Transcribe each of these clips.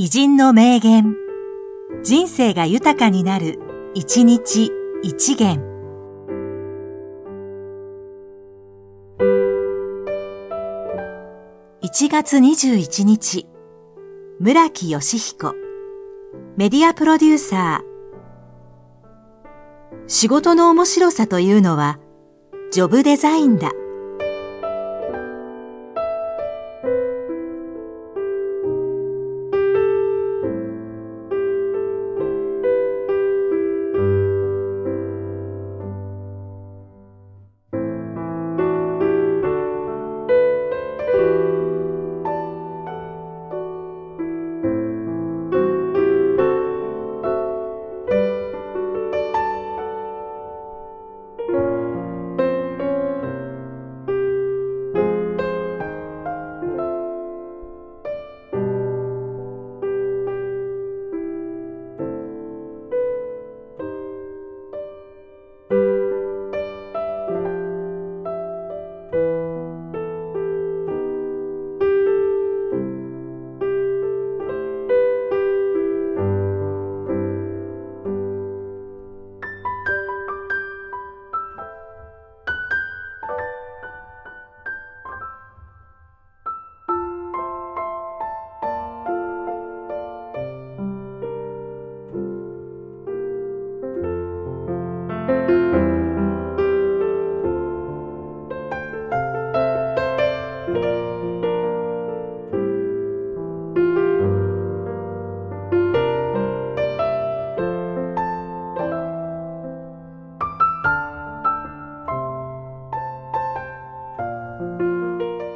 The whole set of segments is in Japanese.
偉人の名言。人生が豊かになる、一日一元。1月21日、村木義彦。メディアプロデューサー。仕事の面白さというのは、ジョブデザインだ。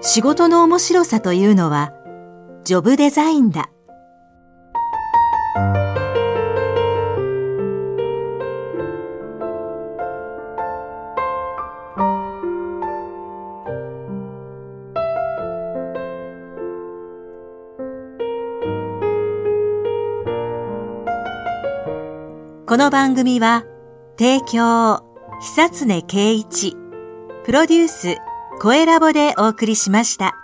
仕事の面白さというのは、ジョブデザインだ。この番組は、提供、久常圭一、プロデュース、声ラボでお送りしました。